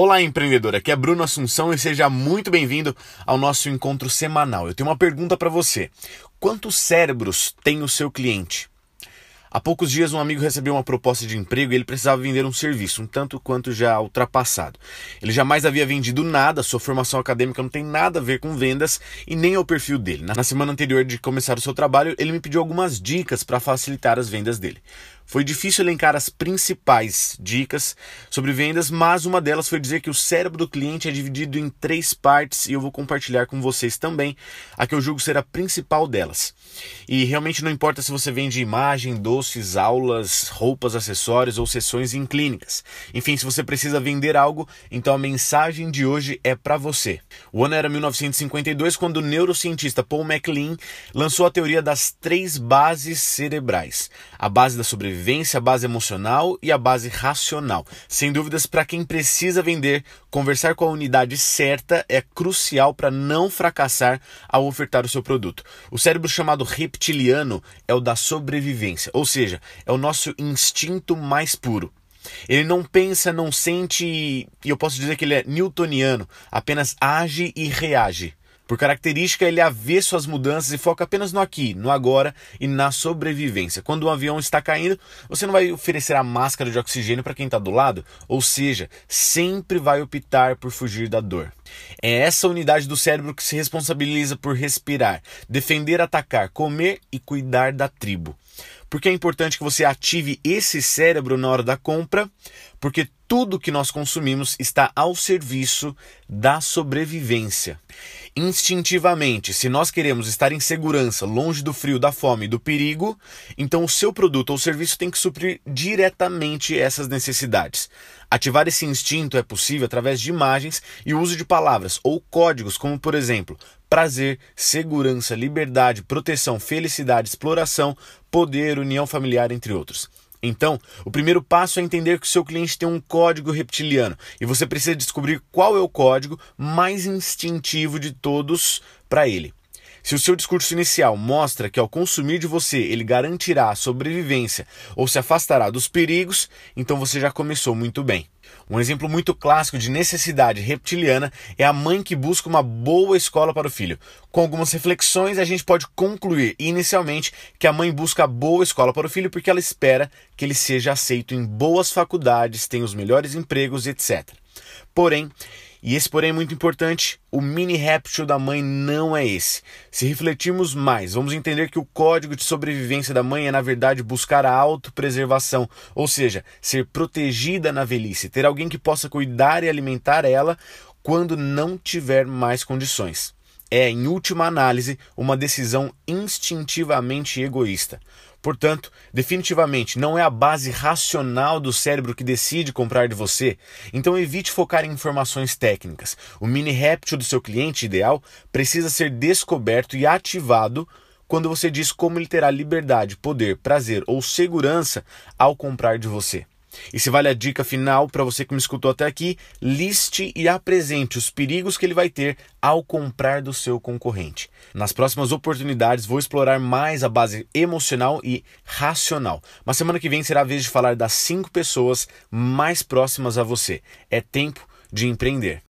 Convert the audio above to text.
Olá, empreendedor. Aqui é Bruno Assunção e seja muito bem-vindo ao nosso encontro semanal. Eu tenho uma pergunta para você: quantos cérebros tem o seu cliente? Há poucos dias, um amigo recebeu uma proposta de emprego e ele precisava vender um serviço, um tanto quanto já ultrapassado. Ele jamais havia vendido nada, sua formação acadêmica não tem nada a ver com vendas e nem é o perfil dele. Na semana anterior de começar o seu trabalho, ele me pediu algumas dicas para facilitar as vendas dele. Foi difícil elencar as principais dicas sobre vendas, mas uma delas foi dizer que o cérebro do cliente é dividido em três partes e eu vou compartilhar com vocês também a que eu julgo ser a principal delas. E realmente não importa se você vende imagem, doces, aulas, roupas, acessórios ou sessões em clínicas. Enfim, se você precisa vender algo, então a mensagem de hoje é para você. O ano era 1952 quando o neurocientista Paul MacLean lançou a teoria das três bases cerebrais: a base da sobrevivência sobrevivência, a base emocional e a base racional. Sem dúvidas, para quem precisa vender, conversar com a unidade certa é crucial para não fracassar ao ofertar o seu produto. O cérebro chamado reptiliano é o da sobrevivência, ou seja, é o nosso instinto mais puro. Ele não pensa, não sente, e eu posso dizer que ele é newtoniano, apenas age e reage. Por característica, ele avê suas mudanças e foca apenas no aqui, no agora e na sobrevivência. Quando um avião está caindo, você não vai oferecer a máscara de oxigênio para quem está do lado, ou seja, sempre vai optar por fugir da dor. É essa unidade do cérebro que se responsabiliza por respirar, defender, atacar, comer e cuidar da tribo. Por que é importante que você ative esse cérebro na hora da compra? Porque tudo que nós consumimos está ao serviço da sobrevivência. Instintivamente, se nós queremos estar em segurança, longe do frio, da fome e do perigo, então o seu produto ou serviço tem que suprir diretamente essas necessidades. Ativar esse instinto é possível através de imagens e uso de palavras ou códigos, como por exemplo, prazer, segurança, liberdade, proteção, felicidade, exploração, poder, união familiar, entre outros. Então, o primeiro passo é entender que o seu cliente tem um código reptiliano e você precisa descobrir qual é o código mais instintivo de todos para ele. Se o seu discurso inicial mostra que ao consumir de você ele garantirá a sobrevivência ou se afastará dos perigos, então você já começou muito bem. Um exemplo muito clássico de necessidade reptiliana é a mãe que busca uma boa escola para o filho. Com algumas reflexões, a gente pode concluir inicialmente que a mãe busca boa escola para o filho porque ela espera que ele seja aceito em boas faculdades, tenha os melhores empregos, etc. Porém, e esse, porém, é muito importante: o mini réptil da mãe não é esse. Se refletirmos mais, vamos entender que o código de sobrevivência da mãe é, na verdade, buscar a autopreservação, ou seja, ser protegida na velhice, ter alguém que possa cuidar e alimentar ela quando não tiver mais condições. É, em última análise, uma decisão instintivamente egoísta. Portanto, definitivamente não é a base racional do cérebro que decide comprar de você. Então evite focar em informações técnicas. O mini réptil do seu cliente ideal precisa ser descoberto e ativado quando você diz como ele terá liberdade, poder, prazer ou segurança ao comprar de você. E se vale a dica final para você que me escutou até aqui, liste e apresente os perigos que ele vai ter ao comprar do seu concorrente. Nas próximas oportunidades vou explorar mais a base emocional e racional. Mas semana que vem será a vez de falar das cinco pessoas mais próximas a você. É tempo de empreender.